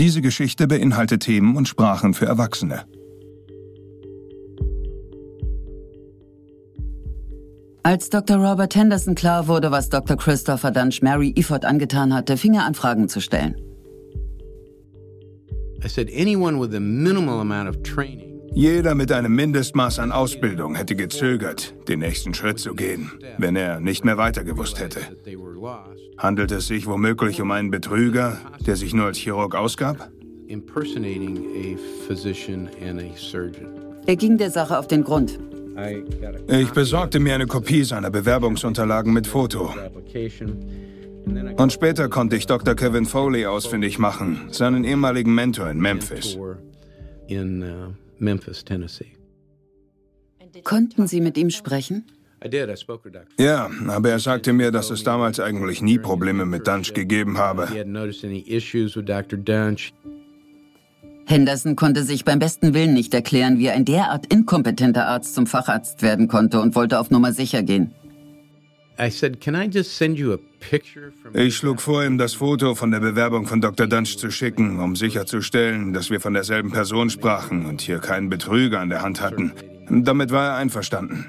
Diese Geschichte beinhaltet Themen und Sprachen für Erwachsene. Als Dr. Robert Henderson klar wurde, was Dr. Christopher Dunch Mary Eford angetan hatte, fing er an, Fragen zu stellen. Jeder mit einem Mindestmaß an Ausbildung hätte gezögert, den nächsten Schritt zu gehen, wenn er nicht mehr weitergewusst hätte. Handelt es sich womöglich um einen Betrüger, der sich nur als Chirurg ausgab? Er ging der Sache auf den Grund. Ich besorgte mir eine Kopie seiner Bewerbungsunterlagen mit Foto. Und später konnte ich Dr. Kevin Foley ausfindig machen, seinen ehemaligen Mentor in Memphis. Konnten Sie mit ihm sprechen? Ja, aber er sagte mir, dass es damals eigentlich nie Probleme mit Dunch gegeben habe. Henderson konnte sich beim besten Willen nicht erklären, wie ein derart inkompetenter Arzt zum Facharzt werden konnte und wollte auf Nummer sicher gehen. Ich schlug vor, ihm das Foto von der Bewerbung von Dr. Dunch zu schicken, um sicherzustellen, dass wir von derselben Person sprachen und hier keinen Betrüger an der Hand hatten. Damit war er einverstanden.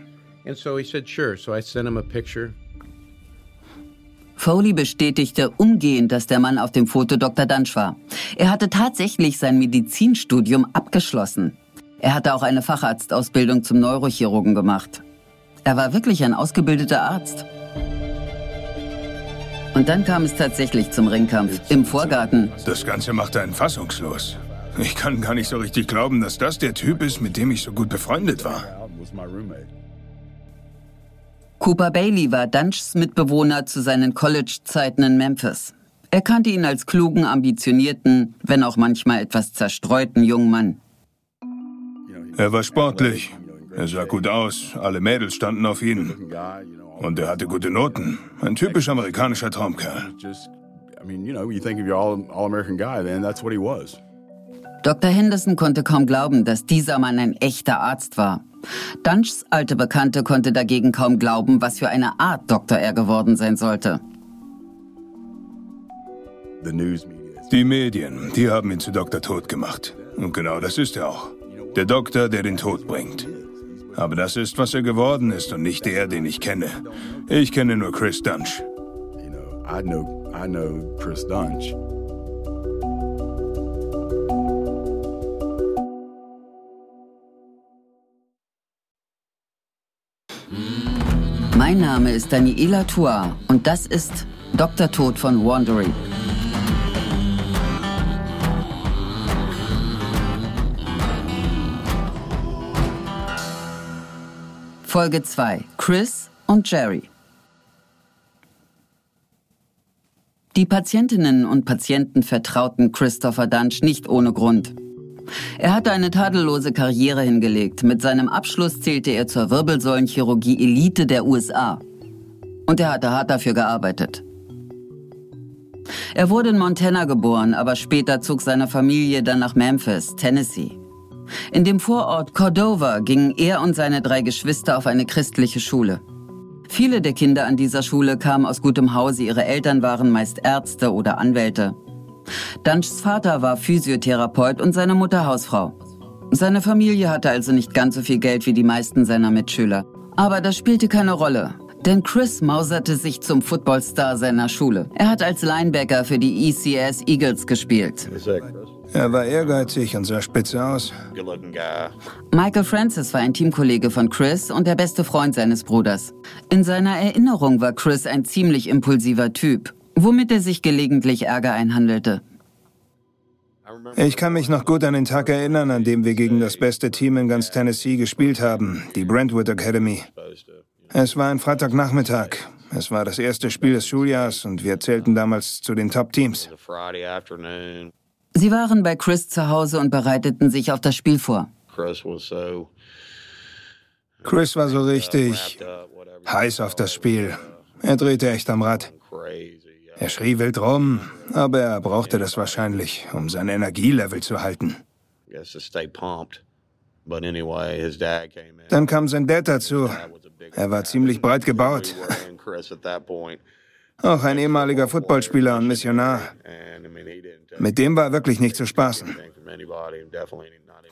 Foley bestätigte umgehend, dass der Mann auf dem Foto Dr. Dunch war. Er hatte tatsächlich sein Medizinstudium abgeschlossen. Er hatte auch eine Facharztausbildung zum Neurochirurgen gemacht. Er war wirklich ein ausgebildeter Arzt. Und dann kam es tatsächlich zum Ringkampf im Vorgarten. Das Ganze macht einen fassungslos. Ich kann gar nicht so richtig glauben, dass das der Typ ist, mit dem ich so gut befreundet war. Cooper Bailey war Dunchs Mitbewohner zu seinen College-Zeiten in Memphis. Er kannte ihn als klugen, ambitionierten, wenn auch manchmal etwas zerstreuten jungen Mann. Er war sportlich. Er sah gut aus. Alle Mädels standen auf ihn. Und er hatte gute Noten. Ein typisch amerikanischer Traumkerl. Dr. Henderson konnte kaum glauben, dass dieser Mann ein echter Arzt war. Dunchs alte Bekannte konnte dagegen kaum glauben, was für eine Art Doktor er geworden sein sollte. Die Medien, die haben ihn zu Dr. Tod gemacht. Und genau das ist er auch. Der Doktor, der den Tod bringt. Aber das ist, was er geworden ist und nicht der, den ich kenne. Ich kenne nur Chris Dunch. I know, I know Chris Dunch. Mein Name ist Daniela Tua und das ist Dr. Tod von Wandering. Folge 2. Chris und Jerry. Die Patientinnen und Patienten vertrauten Christopher Dunch nicht ohne Grund. Er hatte eine tadellose Karriere hingelegt. Mit seinem Abschluss zählte er zur Wirbelsäulenchirurgie Elite der USA. Und er hatte hart dafür gearbeitet. Er wurde in Montana geboren, aber später zog seine Familie dann nach Memphis, Tennessee. In dem Vorort Cordova gingen er und seine drei Geschwister auf eine christliche Schule. Viele der Kinder an dieser Schule kamen aus gutem Hause, ihre Eltern waren meist Ärzte oder Anwälte. Dunchs Vater war Physiotherapeut und seine Mutter Hausfrau. Seine Familie hatte also nicht ganz so viel Geld wie die meisten seiner Mitschüler. Aber das spielte keine Rolle. Denn Chris mauserte sich zum Footballstar seiner Schule. Er hat als Linebacker für die ECS Eagles gespielt. Er war ehrgeizig und sah spitze aus. Michael Francis war ein Teamkollege von Chris und der beste Freund seines Bruders. In seiner Erinnerung war Chris ein ziemlich impulsiver Typ womit er sich gelegentlich Ärger einhandelte. Ich kann mich noch gut an den Tag erinnern, an dem wir gegen das beste Team in ganz Tennessee gespielt haben, die Brentwood Academy. Es war ein Freitagnachmittag. Es war das erste Spiel des Schuljahrs und wir zählten damals zu den Top-Teams. Sie waren bei Chris zu Hause und bereiteten sich auf das Spiel vor. Chris war so richtig heiß auf das Spiel. Er drehte echt am Rad. Er schrie wild rum, aber er brauchte das wahrscheinlich, um sein Energielevel zu halten. Dann kam sein Dad dazu. Er war ziemlich breit gebaut. Auch ein ehemaliger Footballspieler und Missionar. Mit dem war wirklich nicht zu spaßen.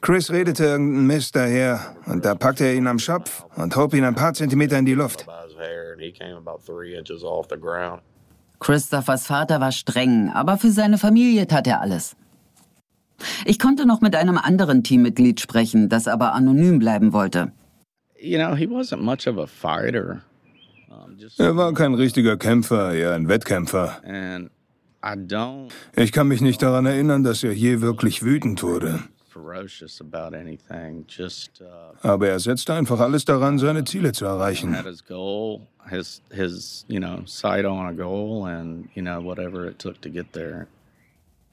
Chris redete irgendeinen Mist daher und da packte er ihn am Schopf und hob ihn ein paar Zentimeter in die Luft. Christophers Vater war streng, aber für seine Familie tat er alles. Ich konnte noch mit einem anderen Teammitglied sprechen, das aber anonym bleiben wollte. Er war kein richtiger Kämpfer, eher ein Wettkämpfer. Ich kann mich nicht daran erinnern, dass er je wirklich wütend wurde. Uh, Aber er setzte einfach alles daran, seine Ziele zu erreichen.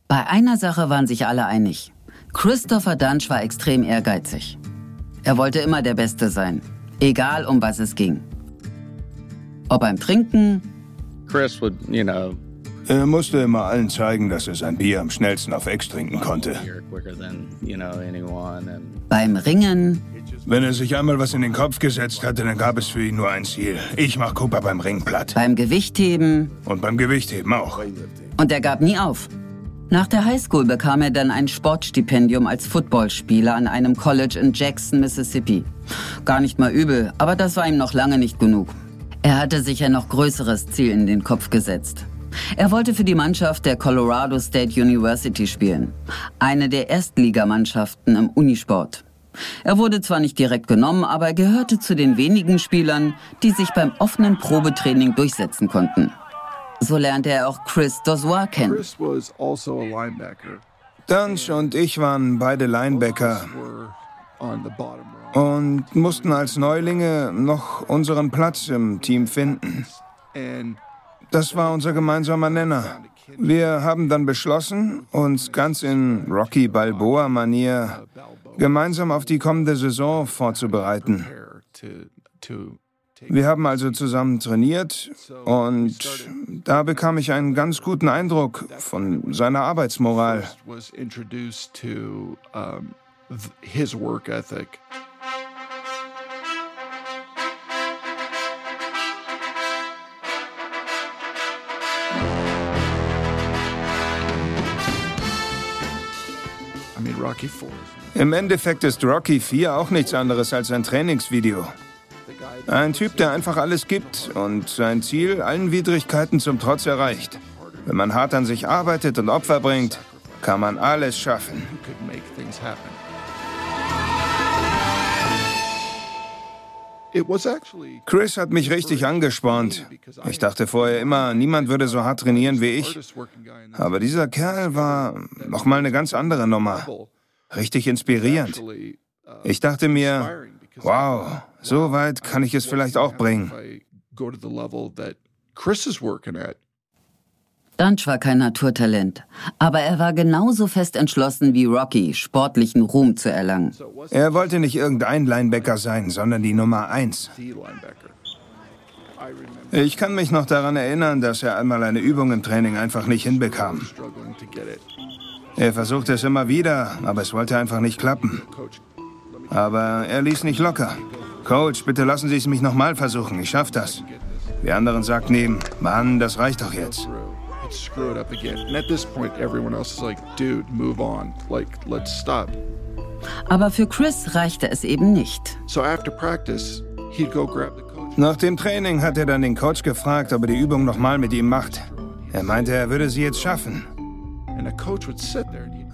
Bei einer Sache waren sich alle einig. Christopher Dunch war extrem ehrgeizig. Er wollte immer der Beste sein, egal um was es ging. Ob beim Trinken, Chris would, you know, er musste immer allen zeigen, dass er sein Bier am schnellsten auf Ex trinken konnte. Beim Ringen. Wenn er sich einmal was in den Kopf gesetzt hatte, dann gab es für ihn nur ein Ziel. Ich mach Cooper beim Ring platt. Beim Gewichtheben. Und beim Gewichtheben auch. Und er gab nie auf. Nach der Highschool bekam er dann ein Sportstipendium als Footballspieler an einem College in Jackson, Mississippi. Gar nicht mal übel, aber das war ihm noch lange nicht genug. Er hatte sich ein noch größeres Ziel in den Kopf gesetzt. Er wollte für die Mannschaft der Colorado State University spielen, eine der Erstligamannschaften im Unisport. Er wurde zwar nicht direkt genommen, aber er gehörte zu den wenigen Spielern, die sich beim offenen Probetraining durchsetzen konnten. So lernte er auch Chris Dozois kennen. Also Dunch und ich waren beide Linebacker und mussten als Neulinge noch unseren Platz im Team finden. Das war unser gemeinsamer Nenner. Wir haben dann beschlossen, uns ganz in Rocky Balboa-Manier gemeinsam auf die kommende Saison vorzubereiten. Wir haben also zusammen trainiert und da bekam ich einen ganz guten Eindruck von seiner Arbeitsmoral. Work ethic. Im Endeffekt ist Rocky 4 auch nichts anderes als ein Trainingsvideo. Ein Typ, der einfach alles gibt und sein Ziel allen Widrigkeiten zum Trotz erreicht. Wenn man hart an sich arbeitet und Opfer bringt, kann man alles schaffen. Chris hat mich richtig angespornt. Ich dachte vorher immer, niemand würde so hart trainieren wie ich. Aber dieser Kerl war noch mal eine ganz andere Nummer. Richtig inspirierend. Ich dachte mir, wow, so weit kann ich es vielleicht auch bringen. Dunch war kein Naturtalent, aber er war genauso fest entschlossen wie Rocky, sportlichen Ruhm zu erlangen. Er wollte nicht irgendein Linebacker sein, sondern die Nummer eins. Ich kann mich noch daran erinnern, dass er einmal eine Übung im Training einfach nicht hinbekam. Er versuchte es immer wieder, aber es wollte einfach nicht klappen. Aber er ließ nicht locker. Coach, bitte lassen Sie es mich nochmal versuchen, ich schaff das. Die anderen sagten ihm, Mann, das reicht doch jetzt could screw it up again. And at this point, everyone else is like, dude, move on. Like, let's stop. Aber für Chris reichte es eben nicht. So after practice, he'd go grab the coach. Nach dem Training hat er dann den Coach gefragt, ob er die Übung nochmal mit ihm macht. Er meinte, er würde sie jetzt schaffen.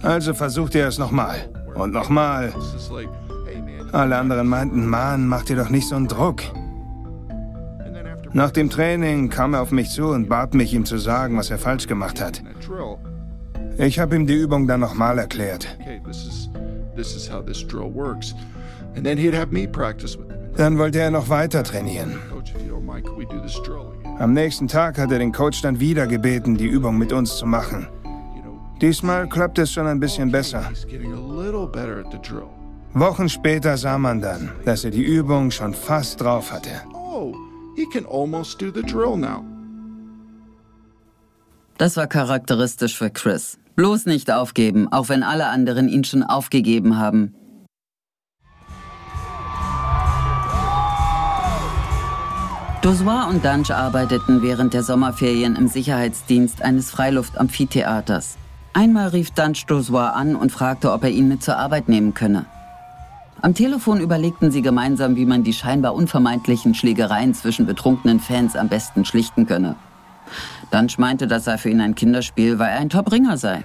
Also versuchte er es nochmal. Und nochmal. Alle anderen meinten, Mann, mach dir doch nicht so einen Druck. Nach dem Training kam er auf mich zu und bat mich, ihm zu sagen, was er falsch gemacht hat. Ich habe ihm die Übung dann nochmal erklärt. Dann wollte er noch weiter trainieren. Am nächsten Tag hat er den Coach dann wieder gebeten, die Übung mit uns zu machen. Diesmal klappt es schon ein bisschen besser. Wochen später sah man dann, dass er die Übung schon fast drauf hatte. Das war charakteristisch für Chris. Bloß nicht aufgeben, auch wenn alle anderen ihn schon aufgegeben haben. Dozois und Dunge arbeiteten während der Sommerferien im Sicherheitsdienst eines Freiluft-Amphitheaters. Einmal rief Dunge Dozois an und fragte, ob er ihn mit zur Arbeit nehmen könne. Am Telefon überlegten sie gemeinsam, wie man die scheinbar unvermeidlichen Schlägereien zwischen betrunkenen Fans am besten schlichten könne. Dunge meinte, das sei für ihn ein Kinderspiel, weil er ein Top-Ringer sei.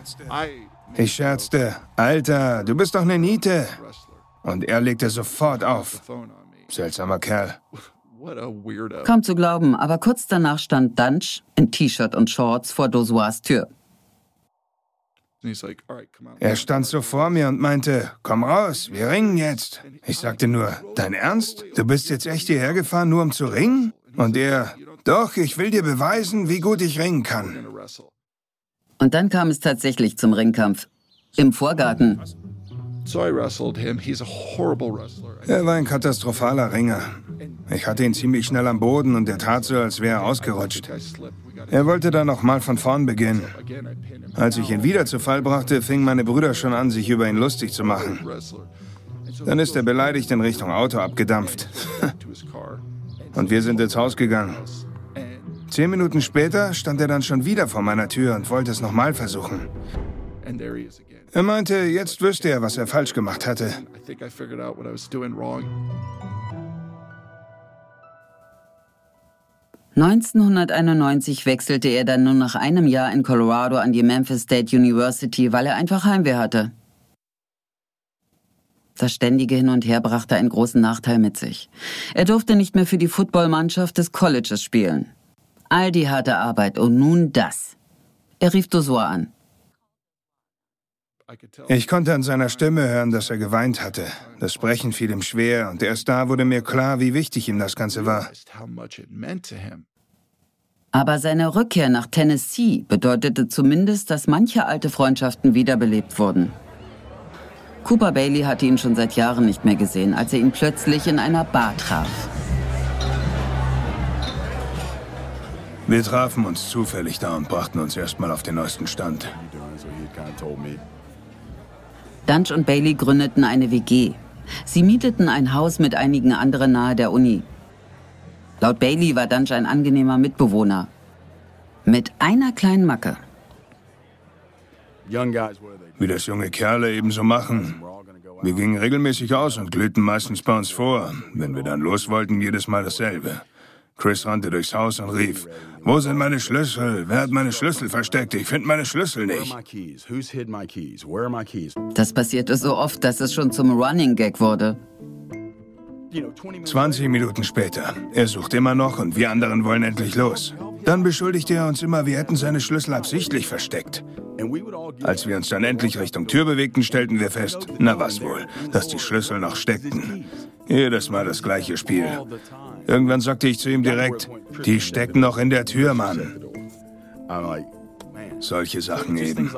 Ich scherzte, Alter, du bist doch eine Niete. Und er legte sofort auf. Seltsamer Kerl. Kaum zu glauben, aber kurz danach stand Dunch in T-Shirt und Shorts vor Dozois Tür. Er stand so vor mir und meinte, komm raus, wir ringen jetzt. Ich sagte nur, dein Ernst? Du bist jetzt echt hierher gefahren, nur um zu ringen? Und er, doch, ich will dir beweisen, wie gut ich ringen kann. Und dann kam es tatsächlich zum Ringkampf. Im Vorgarten. Er war ein katastrophaler Ringer. Ich hatte ihn ziemlich schnell am Boden und er tat so, als wäre er ausgerutscht. Er wollte dann nochmal von vorn beginnen. Als ich ihn wieder zu Fall brachte, fingen meine Brüder schon an, sich über ihn lustig zu machen. Dann ist er beleidigt in Richtung Auto abgedampft. und wir sind ins Haus gegangen. Zehn Minuten später stand er dann schon wieder vor meiner Tür und wollte es nochmal versuchen. Er meinte, jetzt wüsste er, was er falsch gemacht hatte. 1991 wechselte er dann nur nach einem Jahr in Colorado an die Memphis State University, weil er einfach Heimweh hatte. Das ständige Hin und Her brachte einen großen Nachteil mit sich. Er durfte nicht mehr für die Footballmannschaft des Colleges spielen. All die harte Arbeit und nun das. Er rief Dosor an. Ich konnte an seiner Stimme hören, dass er geweint hatte. Das Sprechen fiel ihm schwer und erst da wurde mir klar, wie wichtig ihm das Ganze war. Aber seine Rückkehr nach Tennessee bedeutete zumindest, dass manche alte Freundschaften wiederbelebt wurden. Cooper Bailey hatte ihn schon seit Jahren nicht mehr gesehen, als er ihn plötzlich in einer Bar traf. Wir trafen uns zufällig da und brachten uns erstmal auf den neuesten Stand. Dunch und Bailey gründeten eine WG. Sie mieteten ein Haus mit einigen anderen nahe der Uni. Laut Bailey war Dunch ein angenehmer Mitbewohner. Mit einer kleinen Macke. Wie das junge Kerle ebenso machen. Wir gingen regelmäßig aus und glühten meistens bei uns vor. Wenn wir dann los wollten, jedes Mal dasselbe. Chris rannte durchs Haus und rief, wo sind meine Schlüssel? Wer hat meine Schlüssel versteckt? Ich finde meine Schlüssel nicht. Das passierte so oft, dass es schon zum Running Gag wurde. 20 Minuten später. Er sucht immer noch und wir anderen wollen endlich los. Dann beschuldigte er uns immer, wir hätten seine Schlüssel absichtlich versteckt. Als wir uns dann endlich Richtung Tür bewegten, stellten wir fest, na was wohl, dass die Schlüssel noch steckten. Jedes Mal das gleiche Spiel. Irgendwann sagte ich zu ihm direkt, die stecken noch in der Tür, Mann. Solche Sachen eben.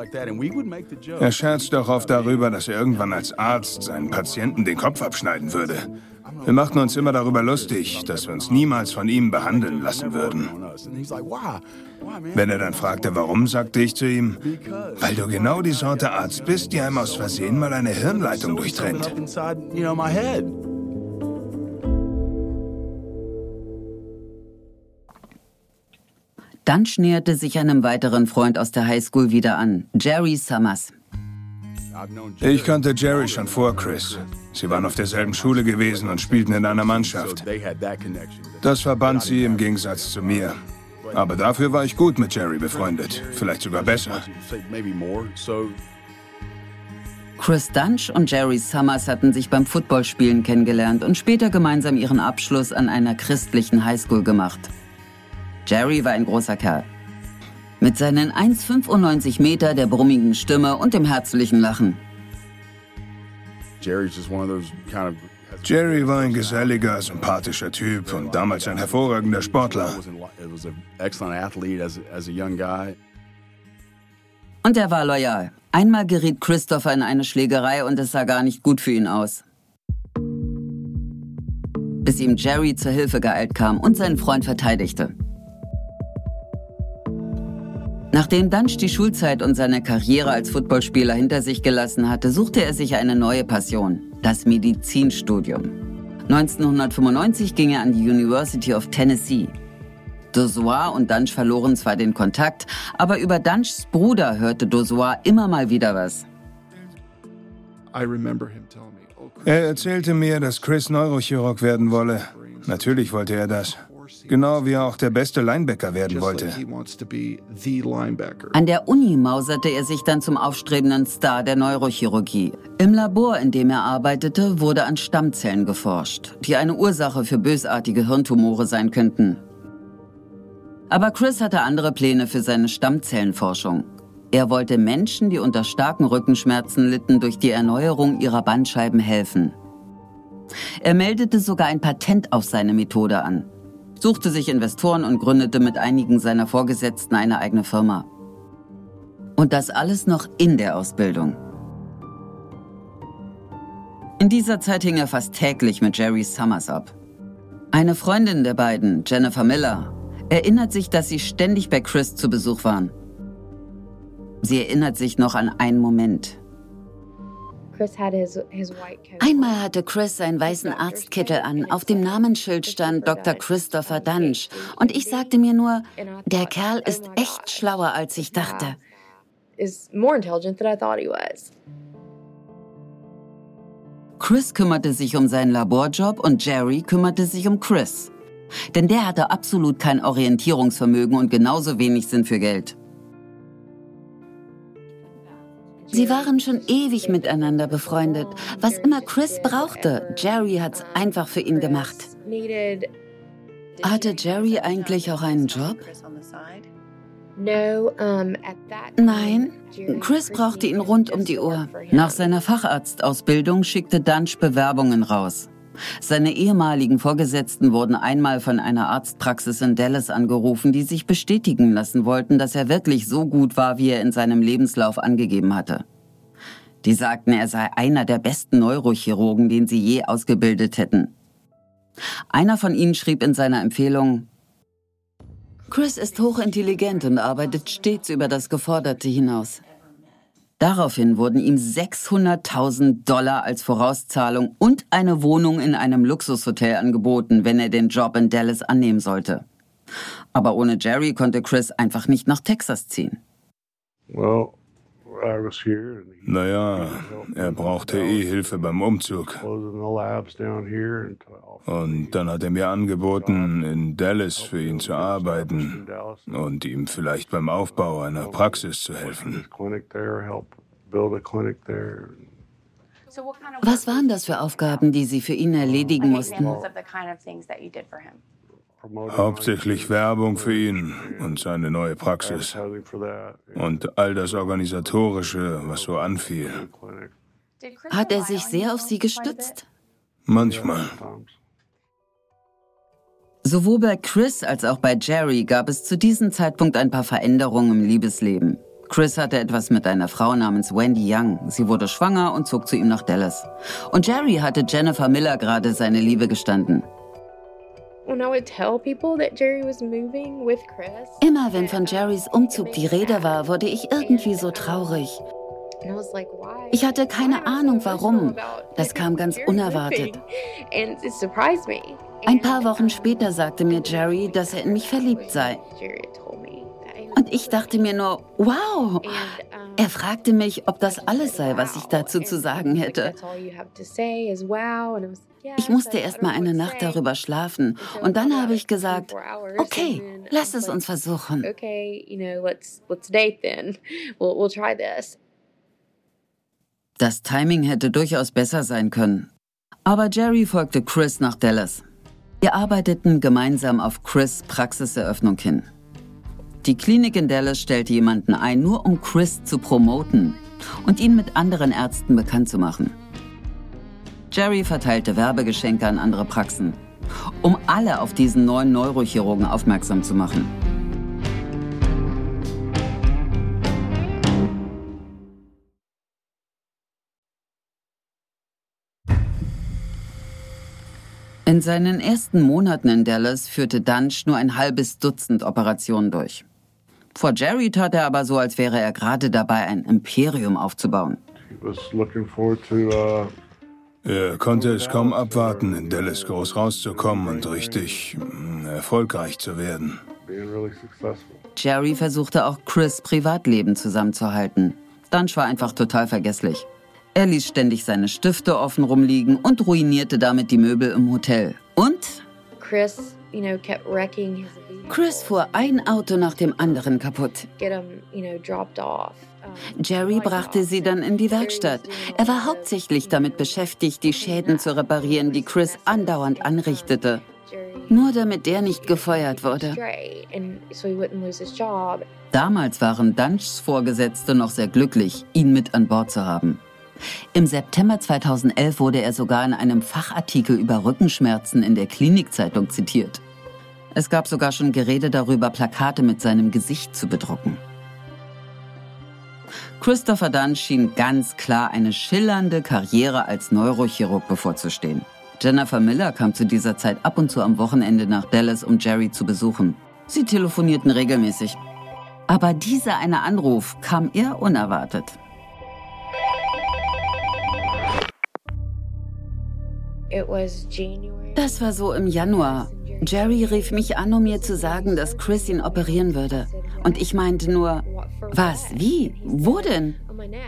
Er scherzt auch oft darüber, dass er irgendwann als Arzt seinen Patienten den Kopf abschneiden würde. Wir machten uns immer darüber lustig, dass wir uns niemals von ihm behandeln lassen würden. Wenn er dann fragte, warum, sagte ich zu ihm, weil du genau die Sorte Arzt bist, die einem aus Versehen mal eine Hirnleitung durchtrennt. Dann näherte sich einem weiteren Freund aus der Highschool wieder an, Jerry Summers. Ich kannte Jerry schon vor Chris. Sie waren auf derselben Schule gewesen und spielten in einer Mannschaft. Das verband sie im Gegensatz zu mir. Aber dafür war ich gut mit Jerry befreundet. Vielleicht sogar besser. Chris Dunch und Jerry Summers hatten sich beim Footballspielen kennengelernt und später gemeinsam ihren Abschluss an einer christlichen Highschool gemacht. Jerry war ein großer Kerl. Mit seinen 1,95 Meter, der brummigen Stimme und dem herzlichen Lachen. Jerry war ein geselliger, sympathischer Typ und damals ein hervorragender Sportler. Und er war loyal. Einmal geriet Christopher in eine Schlägerei und es sah gar nicht gut für ihn aus. Bis ihm Jerry zur Hilfe geeilt kam und seinen Freund verteidigte. Nachdem Dunch die Schulzeit und seine Karriere als Footballspieler hinter sich gelassen hatte, suchte er sich eine neue Passion, das Medizinstudium. 1995 ging er an die University of Tennessee. Dozois und Dunch verloren zwar den Kontakt, aber über Dunchs Bruder hörte Dozois immer mal wieder was. Er erzählte mir, dass Chris Neurochirurg werden wolle. Natürlich wollte er das. Genau wie er auch der beste Linebacker werden wollte. An der Uni mauserte er sich dann zum aufstrebenden Star der Neurochirurgie. Im Labor, in dem er arbeitete, wurde an Stammzellen geforscht, die eine Ursache für bösartige Hirntumore sein könnten. Aber Chris hatte andere Pläne für seine Stammzellenforschung. Er wollte Menschen, die unter starken Rückenschmerzen litten, durch die Erneuerung ihrer Bandscheiben helfen. Er meldete sogar ein Patent auf seine Methode an, suchte sich Investoren und gründete mit einigen seiner Vorgesetzten eine eigene Firma. Und das alles noch in der Ausbildung. In dieser Zeit hing er fast täglich mit Jerry Summers ab. Eine Freundin der beiden, Jennifer Miller, erinnert sich, dass sie ständig bei Chris zu Besuch waren. Sie erinnert sich noch an einen Moment. Einmal hatte Chris seinen weißen Arztkittel an. Auf dem Namensschild stand Dr. Christopher Dunch. Und ich sagte mir nur, der Kerl ist echt schlauer, als ich dachte. Chris kümmerte sich um seinen Laborjob und Jerry kümmerte sich um Chris. Denn der hatte absolut kein Orientierungsvermögen und genauso wenig Sinn für Geld. Sie waren schon ewig miteinander befreundet. Was immer Chris brauchte, Jerry hat's einfach für ihn gemacht. Hatte Jerry eigentlich auch einen Job? Nein, Chris brauchte ihn rund um die Uhr. Nach seiner Facharztausbildung schickte Dunch Bewerbungen raus. Seine ehemaligen Vorgesetzten wurden einmal von einer Arztpraxis in Dallas angerufen, die sich bestätigen lassen wollten, dass er wirklich so gut war, wie er in seinem Lebenslauf angegeben hatte. Die sagten, er sei einer der besten Neurochirurgen, den sie je ausgebildet hätten. Einer von ihnen schrieb in seiner Empfehlung, Chris ist hochintelligent und arbeitet stets über das Geforderte hinaus. Daraufhin wurden ihm 600.000 Dollar als Vorauszahlung und eine Wohnung in einem Luxushotel angeboten, wenn er den Job in Dallas annehmen sollte. Aber ohne Jerry konnte Chris einfach nicht nach Texas ziehen. Well, naja, er brauchte eh Hilfe beim Umzug. Und dann hat er mir angeboten, in Dallas für ihn zu arbeiten und ihm vielleicht beim Aufbau einer Praxis zu helfen. Was waren das für Aufgaben, die Sie für ihn erledigen mussten? Hauptsächlich Werbung für ihn und seine neue Praxis. Und all das Organisatorische, was so anfiel. Hat er sich sehr auf Sie gestützt? Manchmal. Sowohl bei Chris als auch bei Jerry gab es zu diesem Zeitpunkt ein paar Veränderungen im Liebesleben. Chris hatte etwas mit einer Frau namens Wendy Young. Sie wurde schwanger und zog zu ihm nach Dallas. Und Jerry hatte Jennifer Miller gerade seine Liebe gestanden. Immer wenn von Jerrys Umzug die Rede war, wurde ich irgendwie so traurig. Ich hatte keine Ahnung warum. Das kam ganz unerwartet. Ein paar Wochen später sagte mir Jerry, dass er in mich verliebt sei. Und ich dachte mir nur, wow. Er fragte mich, ob das alles sei, was ich dazu zu sagen hätte. Ich musste erst mal eine Nacht darüber schlafen und dann habe ich gesagt, okay, lass es uns versuchen. Das Timing hätte durchaus besser sein können. Aber Jerry folgte Chris nach Dallas. Wir arbeiteten gemeinsam auf Chris Praxiseröffnung hin. Die Klinik in Dallas stellte jemanden ein, nur um Chris zu promoten und ihn mit anderen Ärzten bekannt zu machen. Jerry verteilte Werbegeschenke an andere Praxen, um alle auf diesen neuen Neurochirurgen aufmerksam zu machen. In seinen ersten Monaten in Dallas führte Dunch nur ein halbes Dutzend Operationen durch. Vor Jerry tat er aber so, als wäre er gerade dabei, ein Imperium aufzubauen. He was looking forward to uh, Er konnte es kaum abwarten, in Dallas groß rauszukommen und richtig mm, erfolgreich zu werden. Jerry versuchte auch Chris Privatleben zusammenzuhalten. Dunch war einfach total vergesslich. Er ließ ständig seine Stifte offen rumliegen und ruinierte damit die Möbel im Hotel. Und Chris, you know, kept wrecking his Chris fuhr ein Auto nach dem anderen kaputt. get him, you know, dropped off. Jerry brachte sie dann in die Werkstatt. Er war hauptsächlich damit beschäftigt, die Schäden zu reparieren, die Chris andauernd anrichtete. Nur damit der nicht gefeuert wurde. Damals waren Dunchs Vorgesetzte noch sehr glücklich, ihn mit an Bord zu haben. Im September 2011 wurde er sogar in einem Fachartikel über Rückenschmerzen in der Klinikzeitung zitiert. Es gab sogar schon Gerede darüber, Plakate mit seinem Gesicht zu bedrucken. Christopher Dunn schien ganz klar eine schillernde Karriere als Neurochirurg bevorzustehen. Jennifer Miller kam zu dieser Zeit ab und zu am Wochenende nach Dallas, um Jerry zu besuchen. Sie telefonierten regelmäßig. Aber dieser eine Anruf kam eher unerwartet. Das war so im Januar. Jerry rief mich an, um mir zu sagen, dass Chris ihn operieren würde. Und ich meinte nur, was, wie, wo denn?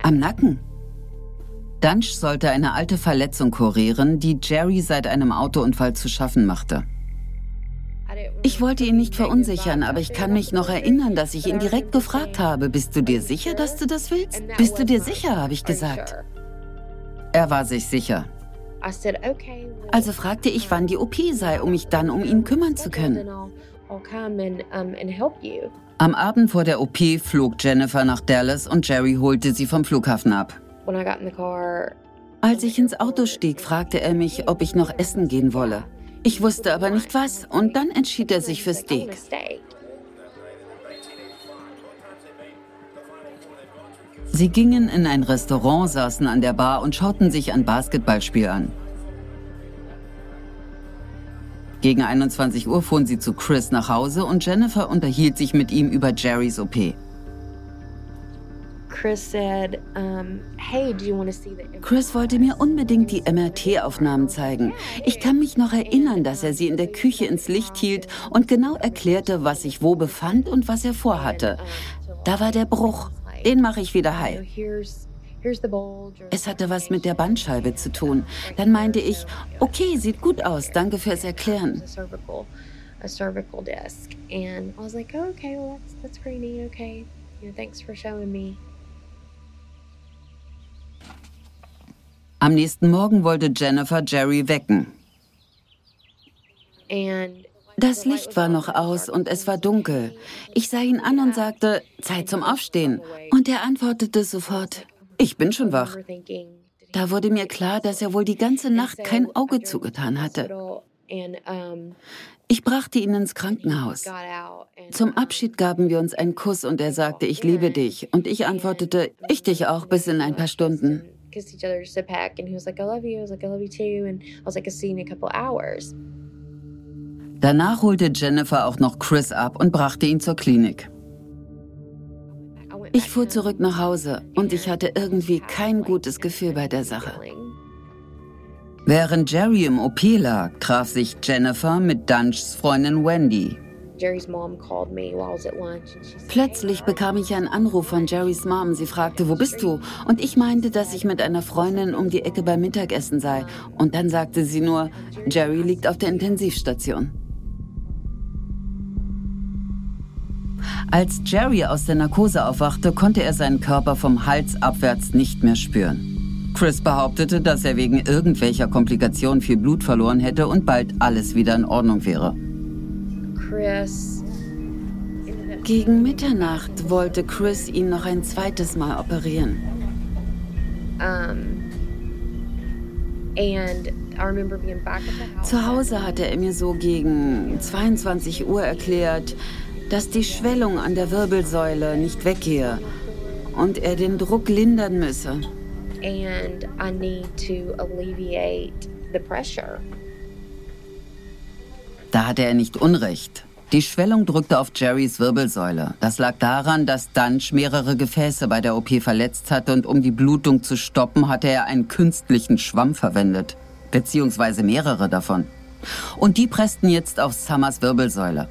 Am Nacken. Dunch sollte eine alte Verletzung kurieren, die Jerry seit einem Autounfall zu schaffen machte. Ich wollte ihn nicht verunsichern, aber ich kann mich noch erinnern, dass ich ihn direkt gefragt habe, bist du dir sicher, dass du das willst? Bist du dir sicher, habe ich gesagt. Er war sich sicher. Also fragte ich, wann die OP sei, um mich dann um ihn kümmern zu können. Am Abend vor der OP flog Jennifer nach Dallas und Jerry holte sie vom Flughafen ab. Als ich ins Auto stieg, fragte er mich, ob ich noch essen gehen wolle. Ich wusste aber nicht was und dann entschied er sich für steak. Sie gingen in ein Restaurant, saßen an der Bar und schauten sich ein Basketballspiel an. Gegen 21 Uhr fuhren sie zu Chris nach Hause und Jennifer unterhielt sich mit ihm über Jerrys OP. Chris wollte mir unbedingt die MRT-Aufnahmen zeigen. Ich kann mich noch erinnern, dass er sie in der Küche ins Licht hielt und genau erklärte, was sich wo befand und was er vorhatte. Da war der Bruch. Den mache ich wieder heil. Es hatte was mit der Bandscheibe zu tun. Dann meinte ich, okay, sieht gut aus, danke fürs Erklären. Am nächsten Morgen wollte Jennifer Jerry wecken. Das Licht war noch aus und es war dunkel. Ich sah ihn an und sagte, Zeit zum Aufstehen. Und er antwortete sofort, ich bin schon wach. Da wurde mir klar, dass er wohl die ganze Nacht kein Auge zugetan hatte. Ich brachte ihn ins Krankenhaus. Zum Abschied gaben wir uns einen Kuss und er sagte, ich liebe dich. Und ich antwortete, ich dich auch bis in ein paar Stunden. Danach holte Jennifer auch noch Chris ab und brachte ihn zur Klinik. Ich fuhr zurück nach Hause und ich hatte irgendwie kein gutes Gefühl bei der Sache. Während Jerry im OP lag, traf sich Jennifer mit Dunchs Freundin Wendy. Plötzlich bekam ich einen Anruf von Jerrys Mom. Sie fragte, wo bist du? Und ich meinte, dass ich mit einer Freundin um die Ecke beim Mittagessen sei. Und dann sagte sie nur, Jerry liegt auf der Intensivstation. Als Jerry aus der Narkose aufwachte, konnte er seinen Körper vom Hals abwärts nicht mehr spüren. Chris behauptete, dass er wegen irgendwelcher Komplikationen viel Blut verloren hätte und bald alles wieder in Ordnung wäre. Chris. Gegen Mitternacht wollte Chris ihn noch ein zweites Mal operieren. Um, and the house. Zu Hause hatte er mir so gegen 22 Uhr erklärt, dass die Schwellung an der Wirbelsäule nicht weggehe und er den Druck lindern müsse. and I need to alleviate the pressure. Da hatte er nicht Unrecht. Die Schwellung drückte auf Jerrys Wirbelsäule. Das lag daran, dass Dunch mehrere Gefäße bei der OP verletzt hatte und um die Blutung zu stoppen, hatte er einen künstlichen Schwamm verwendet. Beziehungsweise mehrere davon. Und die pressten jetzt auf Summers Wirbelsäule.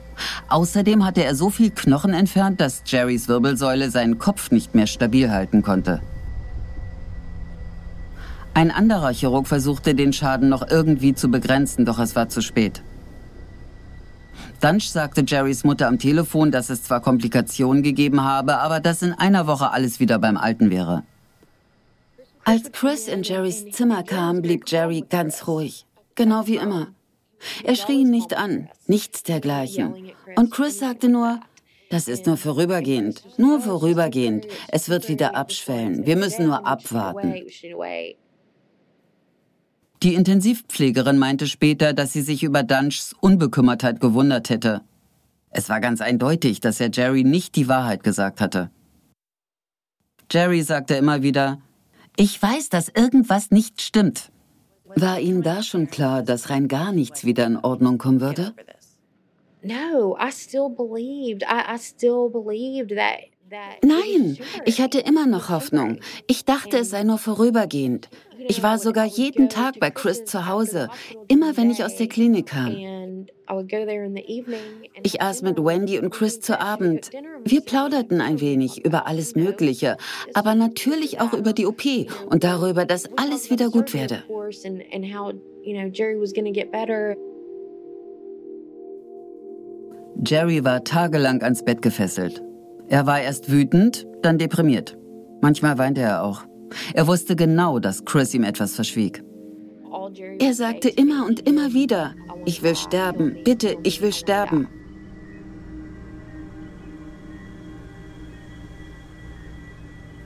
Außerdem hatte er so viel Knochen entfernt, dass Jerrys Wirbelsäule seinen Kopf nicht mehr stabil halten konnte. Ein anderer Chirurg versuchte den Schaden noch irgendwie zu begrenzen, doch es war zu spät. Dunch sagte Jerrys Mutter am Telefon, dass es zwar Komplikationen gegeben habe, aber dass in einer Woche alles wieder beim Alten wäre. Als Chris in Jerrys Zimmer kam, blieb Jerry ganz ruhig. Genau wie immer. Er schrie ihn nicht an, nichts dergleichen. Und Chris sagte nur, das ist nur vorübergehend, nur vorübergehend. Es wird wieder abschwellen. Wir müssen nur abwarten. Die Intensivpflegerin meinte später, dass sie sich über Dunchs Unbekümmertheit gewundert hätte. Es war ganz eindeutig, dass er Jerry nicht die Wahrheit gesagt hatte. Jerry sagte immer wieder, ich weiß, dass irgendwas nicht stimmt. War Ihnen da schon klar, dass rein gar nichts wieder in Ordnung kommen würde? No, I still believed. I, I still believed that Nein, ich hatte immer noch Hoffnung. Ich dachte, es sei nur vorübergehend. Ich war sogar jeden Tag bei Chris zu Hause, immer wenn ich aus der Klinik kam. Ich aß mit Wendy und Chris zu Abend. Wir plauderten ein wenig über alles Mögliche, aber natürlich auch über die OP und darüber, dass alles wieder gut werde. Jerry war tagelang ans Bett gefesselt. Er war erst wütend, dann deprimiert. Manchmal weinte er auch. Er wusste genau, dass Chris ihm etwas verschwieg. Er sagte immer und immer wieder, ich will sterben, bitte, ich will sterben.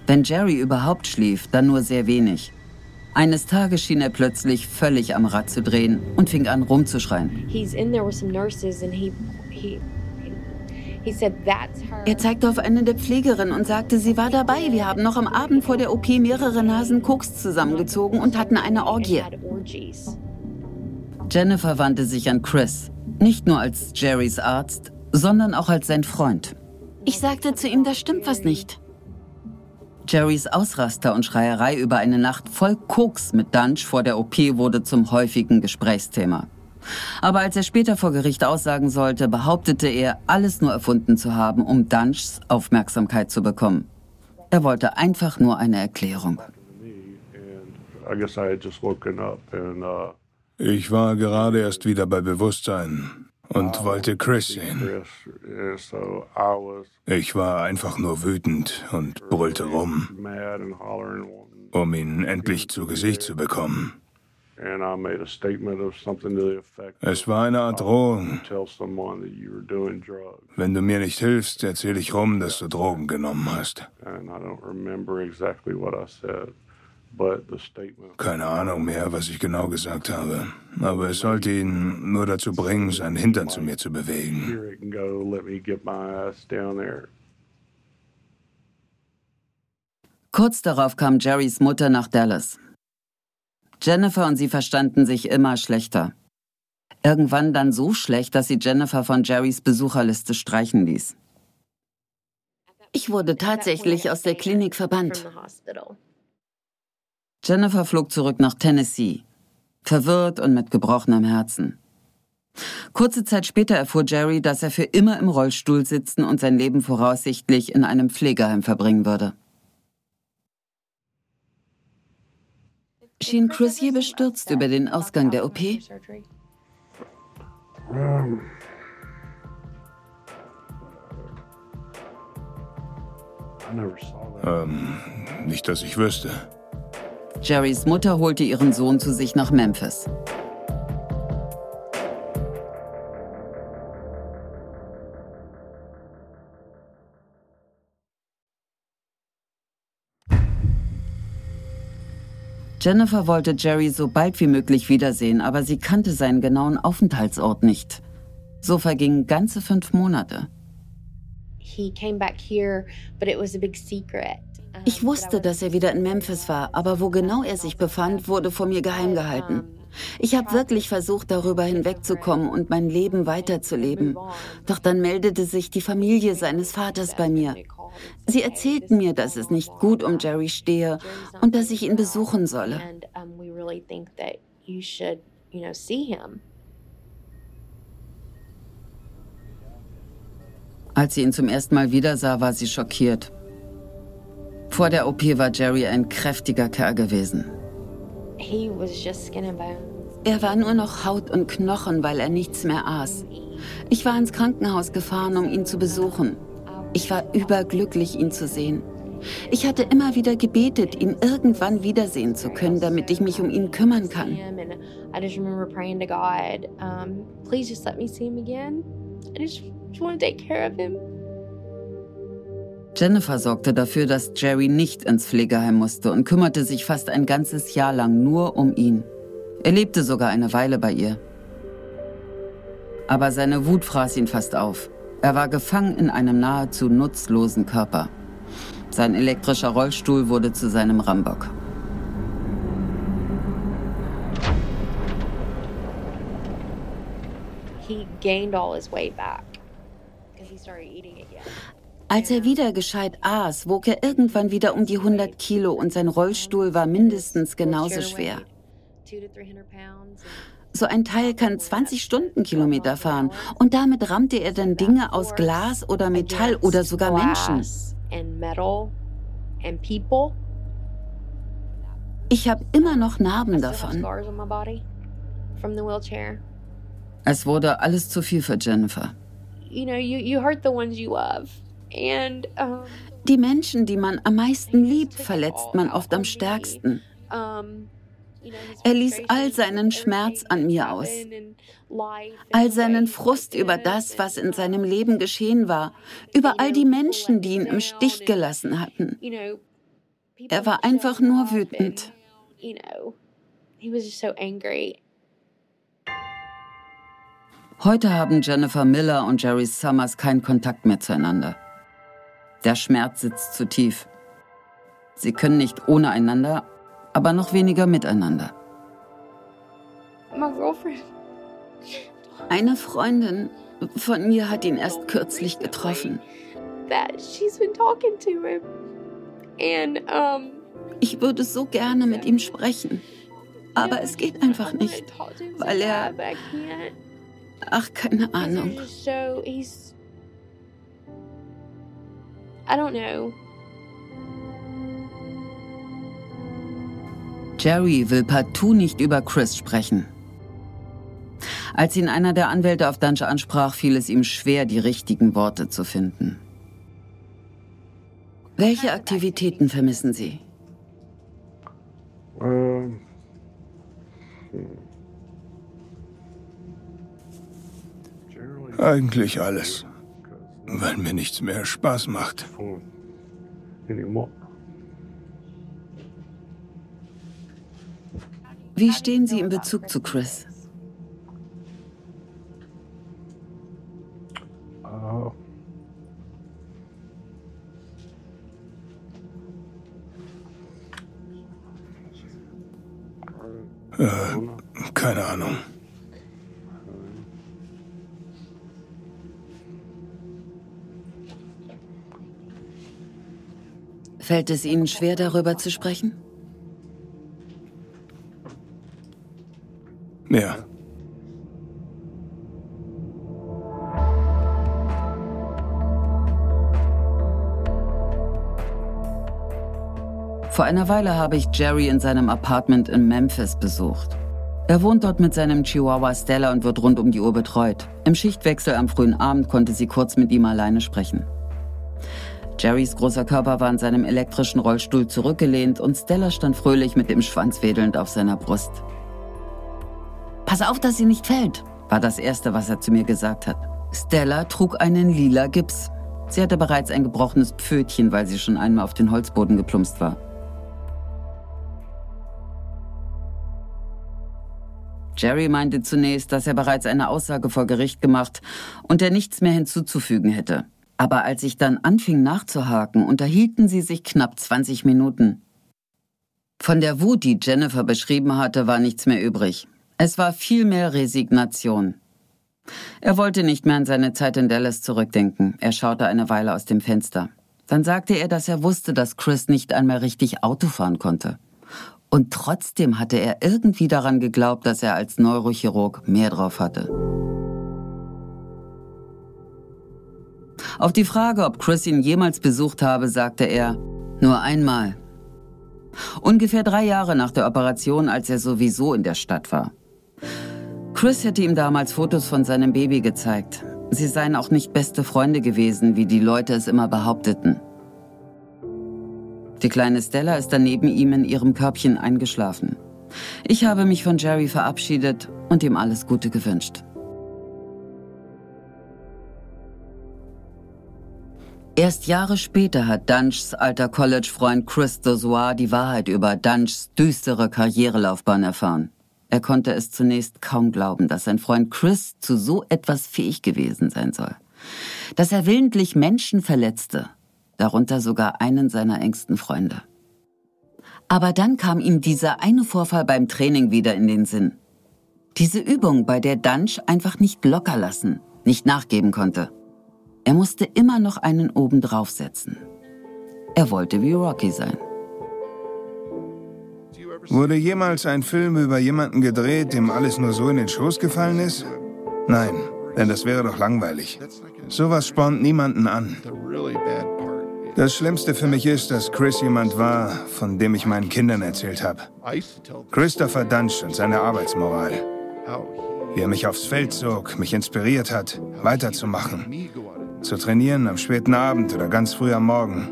Wenn Jerry überhaupt schlief, dann nur sehr wenig. Eines Tages schien er plötzlich völlig am Rad zu drehen und fing an rumzuschreien. He's in there with some nurses and he, he er zeigte auf eine der Pflegerinnen und sagte, sie war dabei. Wir haben noch am Abend vor der OP mehrere Nasen Koks zusammengezogen und hatten eine Orgie. Jennifer wandte sich an Chris, nicht nur als Jerrys Arzt, sondern auch als sein Freund. Ich sagte zu ihm, da stimmt was nicht. Jerrys Ausraster und Schreierei über eine Nacht voll Koks mit Dunch vor der OP wurde zum häufigen Gesprächsthema. Aber als er später vor Gericht aussagen sollte, behauptete er, alles nur erfunden zu haben, um Dunchs Aufmerksamkeit zu bekommen. Er wollte einfach nur eine Erklärung. Ich war gerade erst wieder bei Bewusstsein und wollte Chris sehen. Ich war einfach nur wütend und brüllte rum, um ihn endlich zu Gesicht zu bekommen. Es war eine Art Drohung. Wenn du mir nicht hilfst, erzähle ich rum, dass du Drogen genommen hast. Keine Ahnung mehr, was ich genau gesagt habe. Aber es sollte ihn nur dazu bringen, seinen Hintern zu mir zu bewegen. Kurz darauf kam Jerrys Mutter nach Dallas. Jennifer und sie verstanden sich immer schlechter. Irgendwann dann so schlecht, dass sie Jennifer von Jerrys Besucherliste streichen ließ. Ich wurde tatsächlich aus der Klinik verbannt. Jennifer flog zurück nach Tennessee, verwirrt und mit gebrochenem Herzen. Kurze Zeit später erfuhr Jerry, dass er für immer im Rollstuhl sitzen und sein Leben voraussichtlich in einem Pflegeheim verbringen würde. Schien Chris je bestürzt über den Ausgang der OP? Ähm, nicht, dass ich wüsste. Jerrys Mutter holte ihren Sohn zu sich nach Memphis. Jennifer wollte Jerry so bald wie möglich wiedersehen, aber sie kannte seinen genauen Aufenthaltsort nicht. So vergingen ganze fünf Monate. Ich wusste, dass er wieder in Memphis war, aber wo genau er sich befand, wurde vor mir geheim gehalten. Ich habe wirklich versucht, darüber hinwegzukommen und mein Leben weiterzuleben. Doch dann meldete sich die Familie seines Vaters bei mir. Sie erzählten mir, dass es nicht gut um Jerry stehe und dass ich ihn besuchen solle. Als sie ihn zum ersten Mal wieder sah, war sie schockiert. Vor der OP war Jerry ein kräftiger Kerl gewesen. Er war nur noch Haut und Knochen, weil er nichts mehr aß. Ich war ins Krankenhaus gefahren, um ihn zu besuchen. Ich war überglücklich, ihn zu sehen. Ich hatte immer wieder gebetet, ihn irgendwann wiedersehen zu können, damit ich mich um ihn kümmern kann. I just want to take care of him. Jennifer sorgte dafür, dass Jerry nicht ins Pflegeheim musste und kümmerte sich fast ein ganzes Jahr lang nur um ihn. Er lebte sogar eine Weile bei ihr. Aber seine Wut fraß ihn fast auf. Er war gefangen in einem nahezu nutzlosen Körper. Sein elektrischer Rollstuhl wurde zu seinem Rambock. He gained all his weight back because he started eating again. Als er wieder gescheit aß, wog er irgendwann wieder um die 100 Kilo und sein Rollstuhl war mindestens genauso schwer. So ein Teil kann 20 Stundenkilometer fahren und damit rammte er dann Dinge aus Glas oder Metall oder sogar Menschen. Ich habe immer noch Narben davon. Es wurde alles zu viel für Jennifer. You know, you, you hurt the ones you love. Die Menschen, die man am meisten liebt, verletzt man oft am stärksten. Er ließ all seinen Schmerz an mir aus, all seinen Frust über das, was in seinem Leben geschehen war, über all die Menschen, die ihn im Stich gelassen hatten. Er war einfach nur wütend. Heute haben Jennifer Miller und Jerry Summers keinen Kontakt mehr zueinander. Der Schmerz sitzt zu tief. Sie können nicht ohne einander, aber noch weniger miteinander. Eine Freundin von mir hat ihn erst kürzlich getroffen. Ich würde so gerne mit ihm sprechen, aber es geht einfach nicht, weil er... Ach, keine Ahnung. I don't know. Jerry will partout nicht über Chris sprechen. Als ihn einer der Anwälte auf Dunge ansprach, fiel es ihm schwer, die richtigen Worte zu finden. Welche Aktivitäten vermissen Sie? Ähm. Eigentlich alles weil mir nichts mehr Spaß macht. Wie stehen Sie in Bezug zu Chris? Äh, keine Ahnung. Fällt es Ihnen schwer, darüber zu sprechen? Ja. Vor einer Weile habe ich Jerry in seinem Apartment in Memphis besucht. Er wohnt dort mit seinem Chihuahua Stella und wird rund um die Uhr betreut. Im Schichtwechsel am frühen Abend konnte sie kurz mit ihm alleine sprechen. Jerrys großer Körper war in seinem elektrischen Rollstuhl zurückgelehnt und Stella stand fröhlich mit dem Schwanz wedelnd auf seiner Brust. Pass auf, dass sie nicht fällt, war das Erste, was er zu mir gesagt hat. Stella trug einen lila Gips. Sie hatte bereits ein gebrochenes Pfötchen, weil sie schon einmal auf den Holzboden geplumpst war. Jerry meinte zunächst, dass er bereits eine Aussage vor Gericht gemacht und er nichts mehr hinzuzufügen hätte. Aber als ich dann anfing nachzuhaken, unterhielten sie sich knapp 20 Minuten. Von der Wut, die Jennifer beschrieben hatte, war nichts mehr übrig. Es war viel mehr Resignation. Er wollte nicht mehr an seine Zeit in Dallas zurückdenken. Er schaute eine Weile aus dem Fenster. Dann sagte er, dass er wusste, dass Chris nicht einmal richtig Auto fahren konnte. Und trotzdem hatte er irgendwie daran geglaubt, dass er als Neurochirurg mehr drauf hatte. Auf die Frage, ob Chris ihn jemals besucht habe, sagte er, nur einmal. Ungefähr drei Jahre nach der Operation, als er sowieso in der Stadt war. Chris hätte ihm damals Fotos von seinem Baby gezeigt. Sie seien auch nicht beste Freunde gewesen, wie die Leute es immer behaupteten. Die kleine Stella ist dann neben ihm in ihrem Körbchen eingeschlafen. Ich habe mich von Jerry verabschiedet und ihm alles Gute gewünscht. Erst Jahre später hat Dunchs alter College-Freund Chris Dozois die Wahrheit über Dunchs düstere Karrierelaufbahn erfahren. Er konnte es zunächst kaum glauben, dass sein Freund Chris zu so etwas fähig gewesen sein soll. Dass er willentlich Menschen verletzte, darunter sogar einen seiner engsten Freunde. Aber dann kam ihm dieser eine Vorfall beim Training wieder in den Sinn. Diese Übung, bei der Dunch einfach nicht locker lassen, nicht nachgeben konnte. Er musste immer noch einen oben draufsetzen. Er wollte wie Rocky sein. Wurde jemals ein Film über jemanden gedreht, dem alles nur so in den Schoß gefallen ist? Nein, denn das wäre doch langweilig. Sowas spornt niemanden an. Das Schlimmste für mich ist, dass Chris jemand war, von dem ich meinen Kindern erzählt habe. Christopher Dunch und seine Arbeitsmoral. Wie er mich aufs Feld zog, mich inspiriert hat, weiterzumachen. Zu trainieren am späten Abend oder ganz früh am Morgen.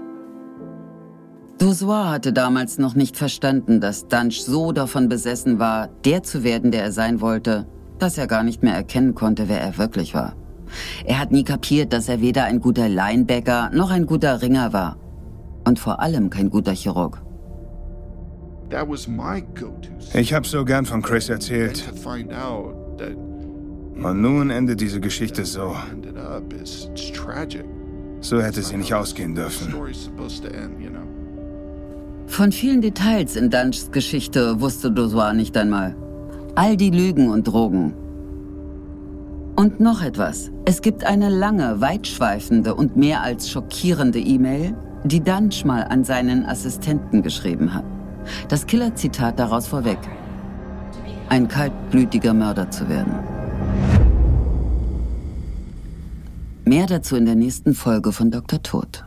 Dozois hatte damals noch nicht verstanden, dass Dunch so davon besessen war, der zu werden, der er sein wollte, dass er gar nicht mehr erkennen konnte, wer er wirklich war. Er hat nie kapiert, dass er weder ein guter Linebacker noch ein guter Ringer war. Und vor allem kein guter Chirurg. Ich habe so gern von Chris erzählt. Und nun endet diese Geschichte so. So hätte sie nicht ausgehen dürfen. Von vielen Details in Dunchs Geschichte wusste Dozois nicht einmal. All die Lügen und Drogen. Und noch etwas. Es gibt eine lange, weitschweifende und mehr als schockierende E-Mail, die Dunch mal an seinen Assistenten geschrieben hat. Das Killerzitat daraus vorweg. Ein kaltblütiger Mörder zu werden. Mehr dazu in der nächsten Folge von Dr. Tod.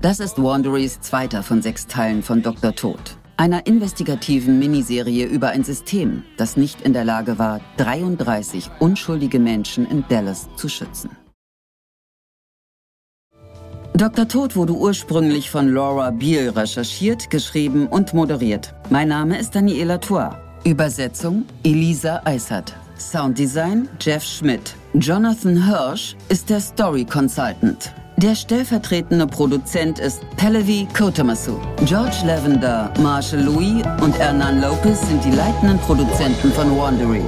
Das ist Wanderys zweiter von sechs Teilen von Dr. Tod, einer investigativen Miniserie über ein System, das nicht in der Lage war, 33 unschuldige Menschen in Dallas zu schützen. Dr. Tod wurde ursprünglich von Laura Beale recherchiert, geschrieben und moderiert. Mein Name ist Daniela Tour. Übersetzung Elisa Eisert. Sounddesign Jeff Schmidt. Jonathan Hirsch ist der Story Consultant. Der stellvertretende Produzent ist Pallavi Kotamasu. George Lavender, Marshall Louis und Hernan Lopez sind die leitenden Produzenten von Wandery.